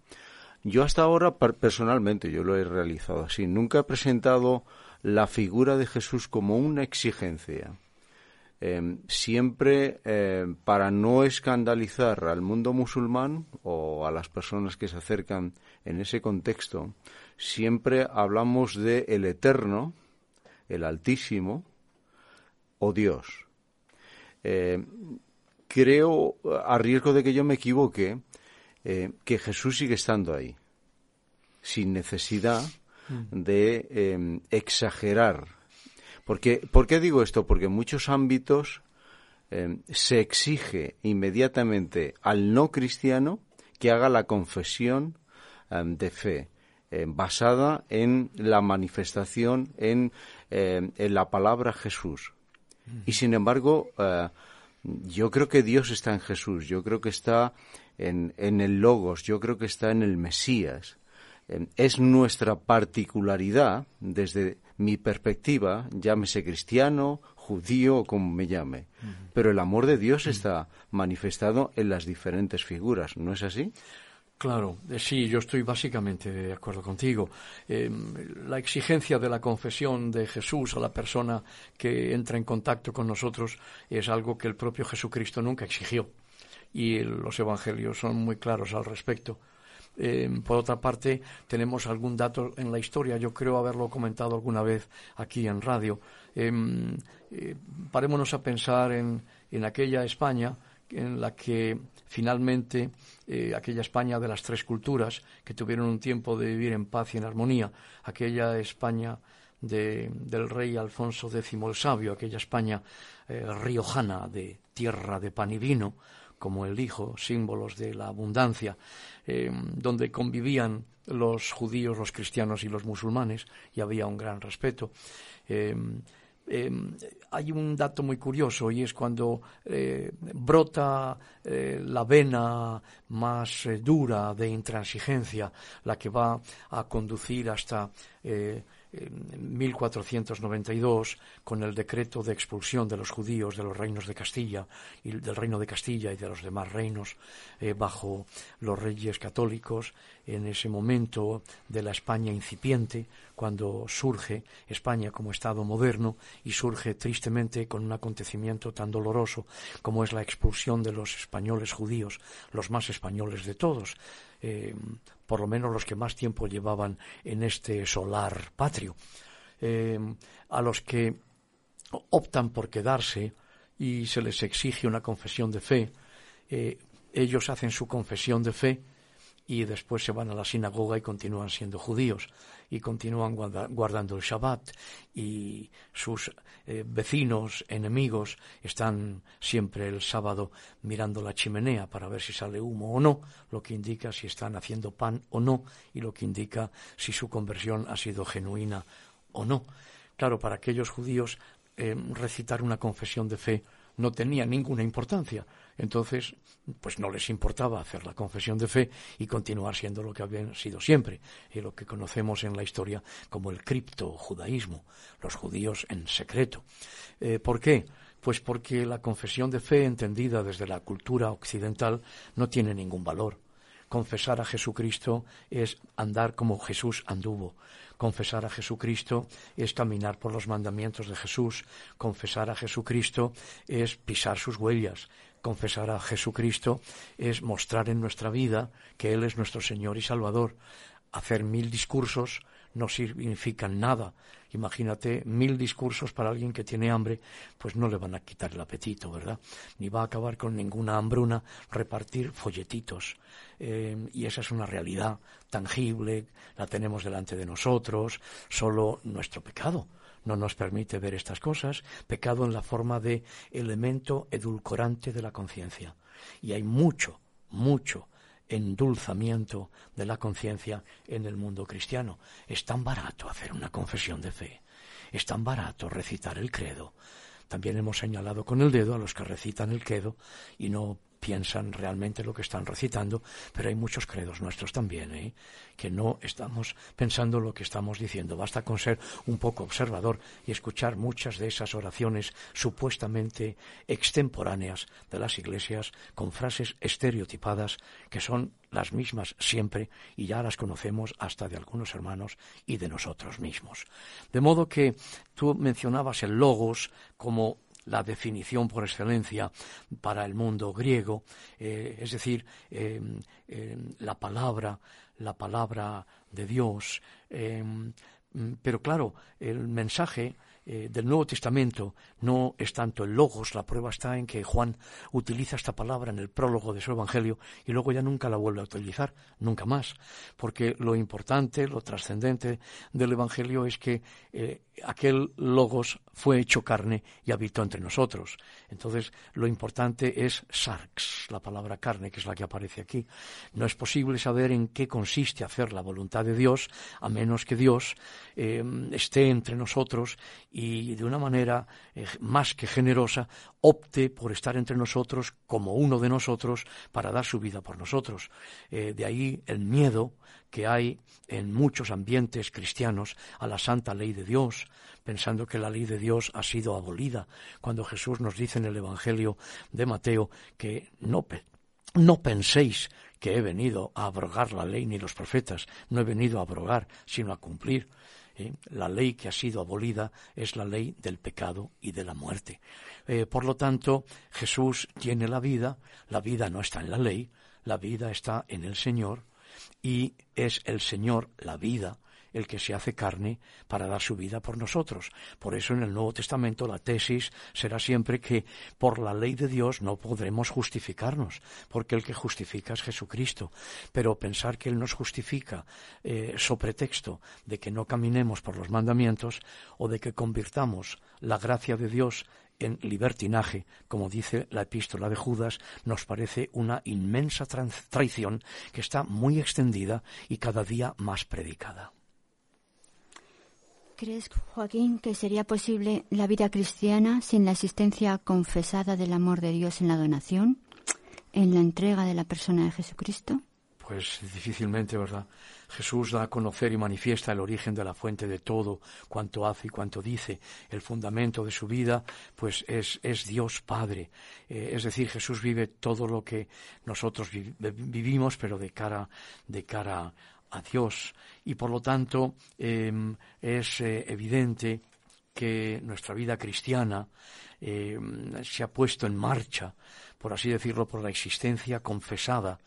yo hasta ahora per- personalmente, yo lo he realizado así, nunca he presentado la figura de Jesús como una exigencia. Eh, siempre eh, para no escandalizar al mundo musulmán o a las personas que se acercan en ese contexto, siempre hablamos de el eterno, el altísimo o Dios. Eh, creo, a riesgo de que yo me equivoque, eh, que Jesús sigue estando ahí, sin necesidad de eh, exagerar. Porque, ¿Por qué digo esto? Porque en muchos ámbitos eh, se exige inmediatamente al no cristiano que haga la confesión eh, de fe eh, basada en la manifestación en, eh, en la palabra Jesús. Y sin embargo, eh, yo creo que Dios está en Jesús, yo creo que está en, en el Logos, yo creo que está en el Mesías. Es nuestra particularidad, desde mi perspectiva, llámese cristiano, judío o como me llame. Pero el amor de Dios está manifestado en las diferentes figuras, ¿no es así?
Claro, eh, sí, yo estoy básicamente de acuerdo contigo. Eh, la exigencia de la confesión de Jesús a la persona que entra en contacto con nosotros es algo que el propio Jesucristo nunca exigió. Y los evangelios son muy claros al respecto. Eh, por otra parte, tenemos algún dato en la historia, yo creo haberlo comentado alguna vez aquí en radio. Em, eh, parémonos a pensar en, en aquella España en la que finalmente eh, aquella España de las tres culturas que tuvieron un tiempo de vivir en paz y en armonía, aquella España de, del rey Alfonso X el Sabio, aquella España eh, riojana de tierra de pan y vino, como el hijo, símbolos de la abundancia, eh, donde convivían los judíos, los cristianos y los musulmanes, y había un gran respeto. Hay un dato muy curioso y es cuando eh, brota eh, la vena más dura de intransigencia, la que va a conducir hasta en 1492 con el decreto de expulsión de los judíos de los reinos de Castilla y del reino de Castilla y de los demás reinos eh, bajo los reyes católicos en ese momento de la España incipiente cuando surge España como Estado moderno y surge tristemente con un acontecimiento tan doloroso como es la expulsión de los españoles judíos, los más españoles de todos, eh, por lo menos los que más tiempo llevaban en este solar patrio, eh, a los que optan por quedarse y se les exige una confesión de fe, eh, ellos hacen su confesión de fe y después se van a la sinagoga y continúan siendo judíos y continúan guardando el Shabbat y sus eh, vecinos, enemigos, están siempre el sábado mirando la chimenea para ver si sale humo o no, lo que indica si están haciendo pan o no y lo que indica si su conversión ha sido genuina o no. Claro, para aquellos judíos eh, recitar una confesión de fe no tenía ninguna importancia. Entonces, pues no les importaba hacer la confesión de fe y continuar siendo lo que habían sido siempre, y lo que conocemos en la historia como el criptojudaísmo, los judíos en secreto. Eh, ¿Por qué? Pues porque la confesión de fe entendida desde la cultura occidental no tiene ningún valor. Confesar a Jesucristo es andar como Jesús anduvo. Confesar a Jesucristo es caminar por los mandamientos de Jesús. Confesar a Jesucristo es pisar sus huellas. Confesar a Jesucristo es mostrar en nuestra vida que Él es nuestro Señor y Salvador. Hacer mil discursos no significan nada. Imagínate mil discursos para alguien que tiene hambre, pues no le van a quitar el apetito, ¿verdad? Ni va a acabar con ninguna hambruna repartir folletitos. Eh, y esa es una realidad tangible, la tenemos delante de nosotros, solo nuestro pecado no nos permite ver estas cosas, pecado en la forma de elemento edulcorante de la conciencia. Y hay mucho, mucho endulzamiento de la conciencia en el mundo cristiano. Es tan barato hacer una confesión de fe, es tan barato recitar el credo. También hemos señalado con el dedo a los que recitan el credo y no piensan realmente lo que están recitando, pero hay muchos credos nuestros también, ¿eh? que no estamos pensando lo que estamos diciendo. Basta con ser un poco observador y escuchar muchas de esas oraciones supuestamente extemporáneas de las iglesias con frases estereotipadas que son las mismas siempre y ya las conocemos hasta de algunos hermanos y de nosotros mismos. De modo que tú mencionabas el logos como la definición por excelencia para el mundo griego, eh, es decir, eh, eh, la palabra, la palabra de Dios. pero claro, el mensaje eh, del Nuevo Testamento no es tanto el logos, la prueba está en que Juan utiliza esta palabra en el prólogo de su Evangelio y luego ya nunca la vuelve a utilizar, nunca más, porque lo importante, lo trascendente del Evangelio es que eh, aquel logos fue hecho carne y habitó entre nosotros. Entonces, lo importante es sarx, la palabra carne, que es la que aparece aquí. No es posible saber en qué consiste hacer la voluntad de Dios, a menos que Dios eh, esté entre nosotros y de una manera eh, más que generosa opte por estar entre nosotros como uno de nosotros para dar su vida por nosotros. Eh, de ahí el miedo que hay en muchos ambientes cristianos a la santa ley de Dios, pensando que la ley de Dios ha sido abolida, cuando Jesús nos dice en el Evangelio de Mateo que no, no penséis que he venido a abrogar la ley ni los profetas, no he venido a abrogar, sino a cumplir. ¿Eh? La ley que ha sido abolida es la ley del pecado y de la muerte. Eh, por lo tanto, Jesús tiene la vida, la vida no está en la ley, la vida está en el Señor, y es el Señor, la vida, el que se hace carne para dar su vida por nosotros. Por eso en el Nuevo Testamento la tesis será siempre que por la ley de Dios no podremos justificarnos, porque el que justifica es Jesucristo. Pero pensar que Él nos justifica eh, so pretexto de que no caminemos por los mandamientos o de que convirtamos la gracia de Dios en libertinaje, como dice la epístola de Judas, nos parece una inmensa traición que está muy extendida y cada día más predicada.
¿Crees, Joaquín, que sería posible la vida cristiana sin la existencia confesada del amor de Dios en la donación, en la entrega de la persona de Jesucristo?
Pues difícilmente, ¿verdad? Jesús da a conocer y manifiesta el origen de la fuente de todo, cuanto hace y cuanto dice. El fundamento de su vida, pues es, es Dios Padre. Eh, es decir, Jesús vive todo lo que nosotros vivimos, pero de cara, de cara a Dios y por lo tanto em, es eh, evidente que nuestra vida cristiana em, se ha puesto en marcha, por así decirlo, por la existencia confesada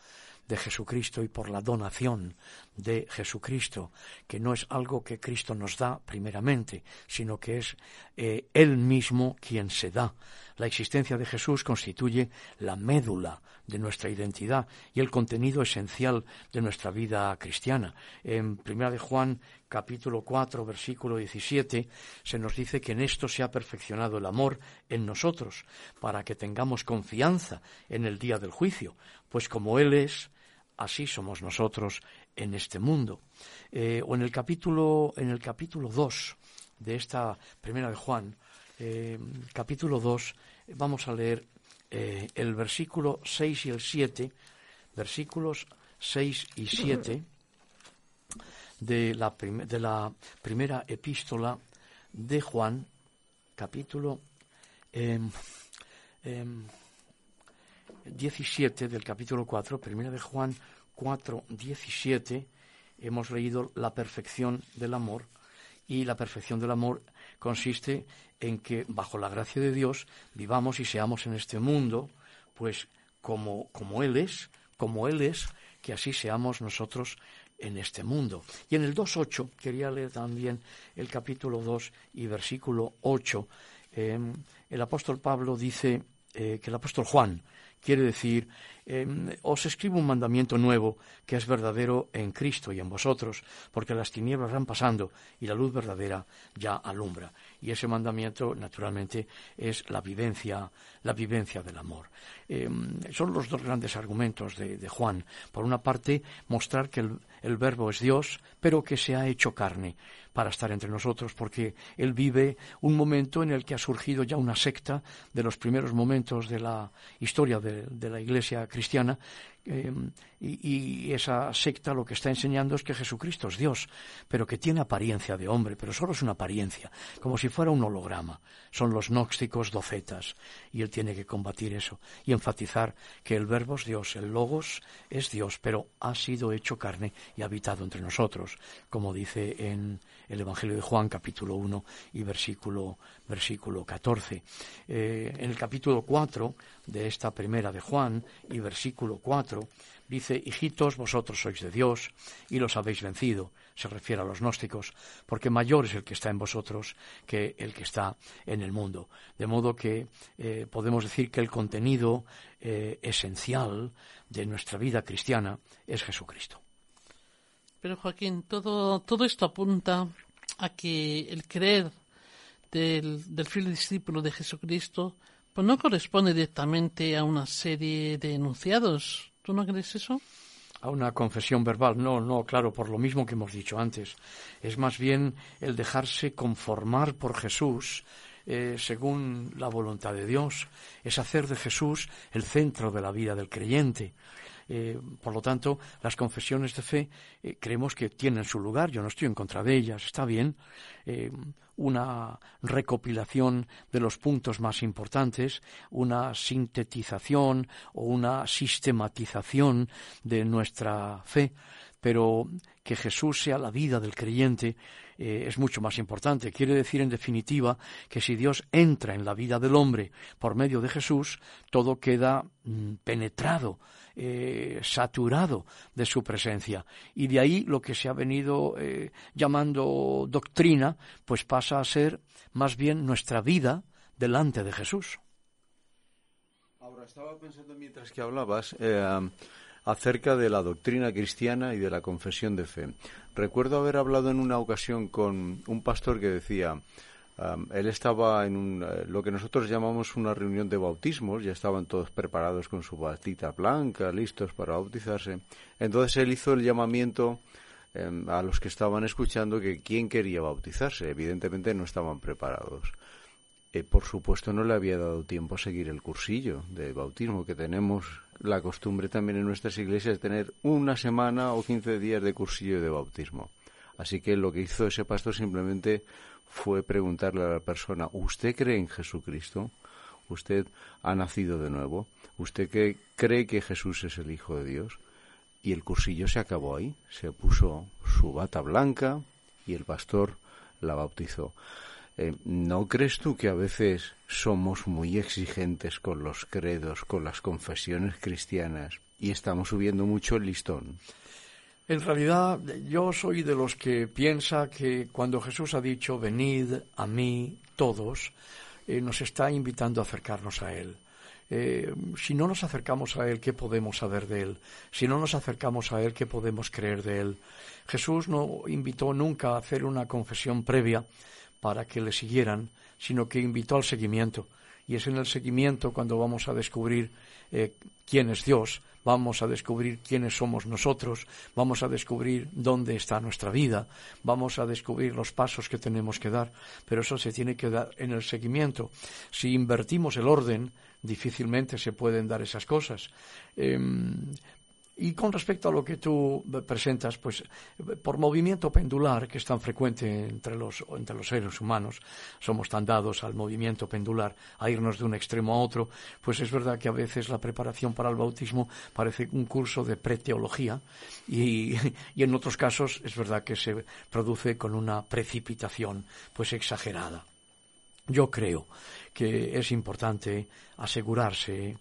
de Jesucristo y por la donación de Jesucristo, que no es algo que Cristo nos da primeramente, sino que es eh, Él mismo quien se da. La existencia de Jesús constituye la médula de nuestra identidad y el contenido esencial de nuestra vida cristiana. En Primera de Juan capítulo 4 versículo 17 se nos dice que en esto se ha perfeccionado el amor en nosotros para que tengamos confianza en el día del juicio, pues como él es así somos nosotros en este mundo. Eh, o en el capítulo en el capítulo 2 de esta primera de Juan, eh, capítulo 2, vamos a leer eh, el versículo 6 y el 7, versículos 6 y 7 de la, de la primera epístola de Juan, capítulo 17 del capítulo 4, primera de Juan 4, 17, hemos leído la perfección del amor y la perfección del amor consiste en que bajo la gracia de Dios vivamos y seamos en este mundo, pues como, como Él es, como Él es, que así seamos nosotros en este mundo. Y en el 2.8, quería leer también el capítulo 2 y versículo 8, eh, el apóstol Pablo dice eh, que el apóstol Juan quiere decir Em, os escribo un mandamiento nuevo que es verdadero en Cristo y en vosotros, porque las tinieblas van pasando y la luz verdadera ya alumbra. Y ese mandamiento, naturalmente, es la vivencia, la vivencia del amor. Em, son los dos grandes argumentos de, Juan. Por una parte, mostrar que el verbo es Dios, pero que se ha hecho carne para estar entre nosotros, porque él vive un momento en el que ha surgido ya una secta de los primeros momentos de la historia de, de la Iglesia cristiana eh, y, esa secta lo que está enseñando es que Jesucristo es Dios, pero que tiene apariencia de hombre, pero solo es una apariencia, como si fuera un holograma. Son los gnósticos docetas, y él tiene que combatir eso y enfatizar que el verbo es Dios, el logos es Dios, pero ha sido hecho carne y habitado entre nosotros, como dice en el Evangelio de Juan, capítulo 1 y versículo, versículo 14. Eh, en el capítulo 4 de esta primera de Juan y versículo 4, dice, hijitos, vosotros sois de Dios y los habéis vencido, se refiere a los gnósticos, porque mayor es el que está en vosotros que el que está en el mundo. De modo que eh, podemos decir que el contenido eh, esencial de nuestra vida cristiana es Jesucristo.
Pero Joaquín, todo, todo esto apunta a que el creer del, del fiel discípulo de Jesucristo pues no corresponde directamente a una serie de enunciados. ¿Tú no crees eso?
a una confesión verbal. No, no, claro, por lo mismo que hemos dicho antes. Es más bien el dejarse conformar por Jesús eh, según la voluntad de Dios. Es hacer de Jesús el centro de la vida del creyente. Eh, por lo tanto, las confesiones de fe eh, creemos que tienen su lugar. Yo no estoy en contra de ellas, está bien. Eh, una recopilación de los puntos más importantes, una sintetización o una sistematización de nuestra fe pero que Jesús sea la vida del creyente es mucho más importante. Quiere decir, en definitiva, que si Dios entra en la vida del hombre por medio de Jesús, todo queda mm, penetrado, eh, saturado de su presencia. Y de ahí lo que se ha venido eh, llamando doctrina, pues pasa a ser más bien nuestra vida delante de Jesús.
Ahora estaba pensando mientras que hablabas acerca de la doctrina cristiana y de la confesión de fe. Recuerdo haber hablado en una ocasión con un pastor que decía, él estaba en eh, lo que nosotros llamamos una reunión de bautismos, ya estaban todos preparados con su batita blanca, listos para bautizarse. Entonces él hizo el llamamiento em, a los que estaban escuchando que quién quería bautizarse. Evidentemente no estaban preparados. Eh, por supuesto no le había dado tiempo a seguir el cursillo de bautismo que tenemos la costumbre también en nuestras iglesias de tener una semana o quince días de cursillo de bautismo. Así que lo que hizo ese pastor simplemente fue preguntarle a la persona, ¿usted cree en Jesucristo? ¿Usted ha nacido de nuevo? ¿Usted cree que Jesús es el Hijo de Dios? Y el cursillo se acabó ahí. Se puso su bata blanca y el pastor la bautizó. Eh, ¿No crees tú que a veces somos muy exigentes con los credos, con las confesiones cristianas y estamos subiendo mucho el listón?
En realidad, yo soy de los que piensa que cuando Jesús ha dicho venid a mí todos, eh, nos está invitando a acercarnos a Él. Eh, si no nos acercamos a Él, ¿qué podemos saber de Él? Si no nos acercamos a Él, ¿qué podemos creer de Él? Jesús no invitó nunca a hacer una confesión previa para que le siguieran, sino que invitó al seguimiento. Y es en el seguimiento cuando vamos a descubrir eh, quién es Dios, vamos a descubrir quiénes somos nosotros, vamos a descubrir dónde está nuestra vida, vamos a descubrir los pasos que tenemos que dar, pero eso se tiene que dar en el seguimiento. Si invertimos el orden, difícilmente se pueden dar esas cosas. Em, y con respecto a lo que tú presentas, pues por movimiento pendular, que es tan frecuente entre los, entre los seres humanos, somos tan dados al movimiento pendular, a irnos de un extremo a otro, pues es verdad que a veces la preparación para el bautismo parece un curso de preteología y, <laughs> y en otros casos es verdad que se produce con una precipitación pues exagerada. Yo creo que es importante asegurarse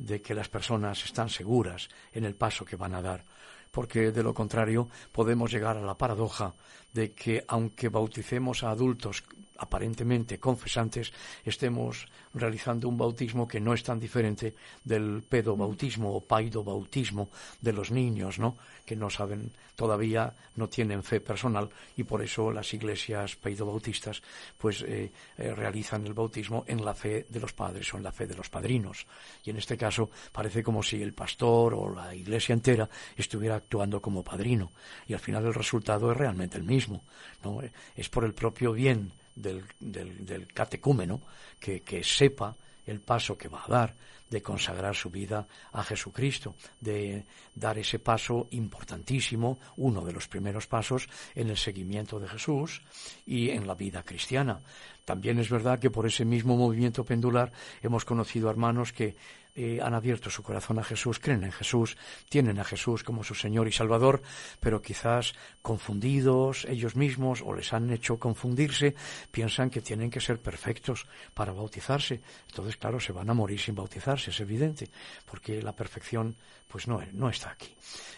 de que las personas están seguras en el paso que van a dar, porque de lo contrario podemos llegar a la paradoja de que aunque bauticemos a adultos aparentemente confesantes, estemos realizando un bautismo que no es tan diferente del pedobautismo o paidobautismo de los niños, ¿no? Que no saben, todavía no tienen fe personal y por eso las iglesias paidobautistas pues eh, eh, realizan el bautismo en la fe de los padres o en la fe de los padrinos. Y en este caso parece como si el pastor o la iglesia entera estuviera actuando como padrino y al final el resultado es realmente el mismo, ¿no? Es por el propio bien del, del, catecúmeno que, que sepa el paso que va a dar de consagrar su vida a Jesucristo, de dar ese paso importantísimo, uno de los primeros pasos en el seguimiento de Jesús y en la vida cristiana. También es verdad que por ese mismo movimiento pendular hemos conocido hermanos que eh, han abierto su corazón a Jesús, creen en Jesús, tienen a Jesús como su Señor y Salvador, pero quizás confundidos ellos mismos o les han hecho confundirse, piensan que tienen que ser perfectos para bautizarse. Entonces, claro, se van a morir sin bautizarse, es evidente, porque la perfección pues no, no está aquí.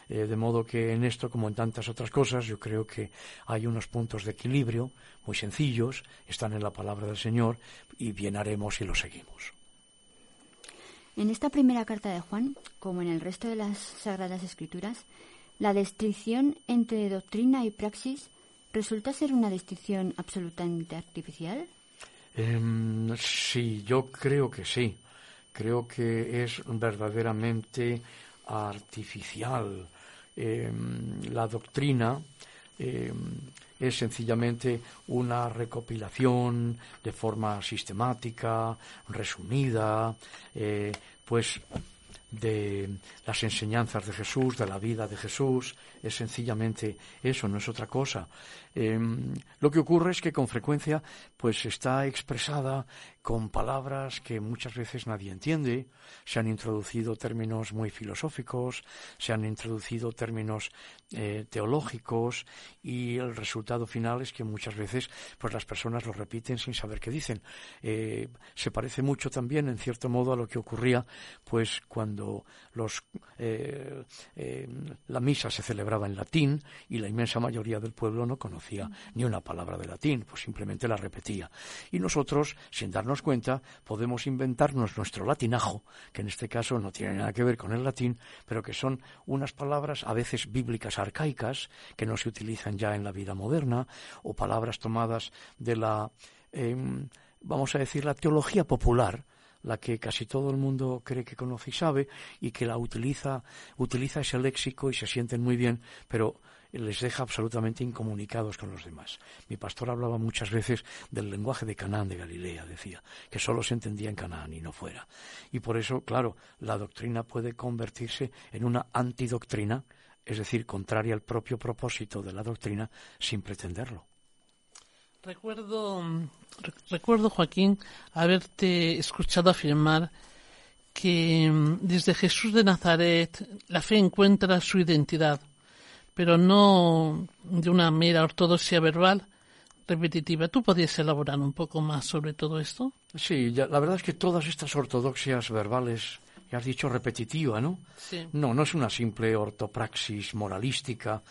Eh, de modo que en esto, como en tantas otras cosas, yo creo que hay unos puntos de equilibrio muy sencillos, están en la palabra del Señor y bien haremos si lo seguimos.
En esta primera carta de Juan, como en el resto de las Sagradas Escrituras, la distinción entre doctrina y praxis resulta ser una distinción absolutamente artificial.
Em, sí, yo creo que sí. Creo que es verdaderamente artificial. Em, la doctrina em, es sencillamente una recopilación de forma sistemática, resumida, eh, pues de las enseñanzas de Jesús, de la vida de Jesús, es sencillamente eso, no es otra cosa. Em, lo que ocurre es que con frecuencia pues está expresada con palabras que muchas veces nadie entiende, se han introducido términos muy filosóficos, se han introducido términos eh, teológicos y el resultado final es que muchas veces pues las personas lo repiten sin saber qué dicen. Eh, se parece mucho también, en cierto modo, a lo que ocurría pues cuando los, eh, la misa se celebraba en latín y la inmensa mayoría del pueblo no conocía ni una palabra de latín, pues simplemente la repetía. Y nosotros, sin darnos cuenta, podemos inventarnos nuestro latinajo, que en este caso no tiene nada que ver con el latín, pero que son unas palabras a veces bíblicas arcaicas, que no se utilizan ya en la vida moderna, o palabras tomadas de la, em, vamos a decir, la teología popular, la que casi todo el mundo cree que conoce y sabe, y que la utiliza, utiliza ese léxico y se sienten muy bien, pero les deja absolutamente incomunicados con los demás. Mi pastor hablaba muchas veces del lenguaje de Canaán de Galilea, decía, que solo se entendía en Canaán y no fuera. Y por eso, claro, la doctrina puede convertirse en una antidoctrina, es decir, contraria al propio propósito de la doctrina, sin pretenderlo.
Recuerdo, recuerdo, Joaquín, haberte escuchado afirmar que mm, desde Jesús de Nazaret la fe encuentra su identidad pero no de una mera ortodoxia verbal repetitiva. ¿Tú podrías elaborar un poco más sobre todo esto?
Sí, la verdad es que todas estas ortodoxias verbales, ya has dicho repetitiva, ¿no?
Sí.
No, no es una simple ortopraxis moralística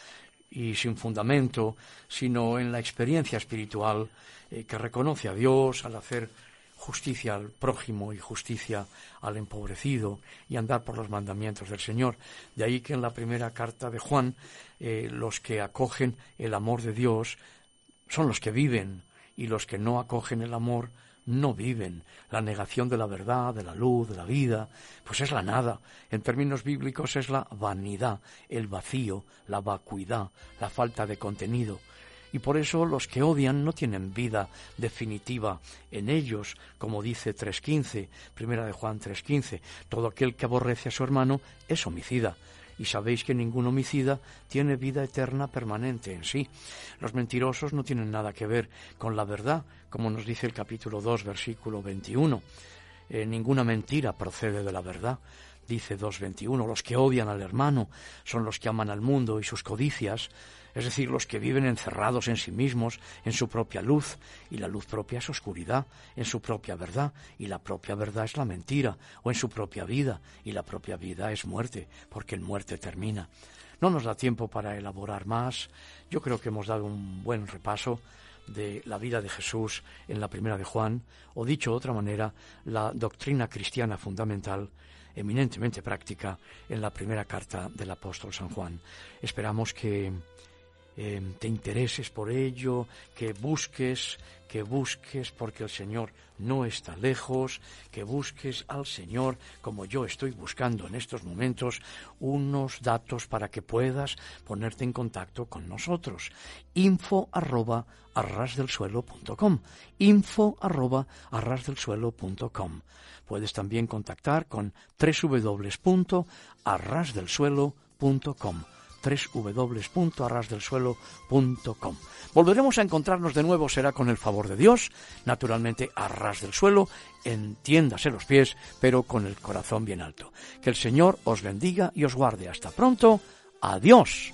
y sin fundamento, sino en la experiencia espiritual eh, que reconoce a Dios al hacer justicia al prójimo y justicia al empobrecido y andar por los mandamientos del Señor. De ahí que en la primera carta de Juan eh, los que acogen el amor de Dios son los que viven y los que no acogen el amor no viven. La negación de la verdad, de la luz, de la vida, pues es la nada. En términos bíblicos es la vanidad, el vacío, la vacuidad, la falta de contenido y por eso los que odian no tienen vida definitiva en ellos, como dice 3.15, primera de Juan 3.15, todo aquel que aborrece a su hermano es homicida. Y sabéis que ningún homicida tiene vida eterna permanente en sí. Los mentirosos no tienen nada que ver con la verdad, como nos dice el capítulo 2, versículo 21. Eh, ninguna mentira procede de la verdad dice 2.21, los que odian al hermano son los que aman al mundo y sus codicias, es decir, los que viven encerrados en sí mismos, en su propia luz, y la luz propia es oscuridad, en su propia verdad, y la propia verdad es la mentira, o en su propia vida, y la propia vida es muerte, porque en muerte termina. No nos da tiempo para elaborar más, yo creo que hemos dado un buen repaso de la vida de Jesús en la primera de Juan, o dicho de otra manera, la doctrina cristiana fundamental eminentemente práctica en la primera carta del apóstol San Juan. Esperamos que eh, te intereses por ello, que busques, que busques porque el Señor no está lejos, que busques al Señor como yo estoy buscando en estos momentos unos datos para que puedas ponerte en contacto con nosotros. Info arroba arrasdelsuelo.com info arroba arrasdelsuelo.com Puedes también contactar con www.arrasdelsuelo.com www.arrasdelsuelo.com. Volveremos a encontrarnos de nuevo, será con el favor de Dios, naturalmente a ras del suelo, entiéndase los pies, pero con el corazón bien alto. Que el Señor os bendiga y os guarde. Hasta pronto. Adiós.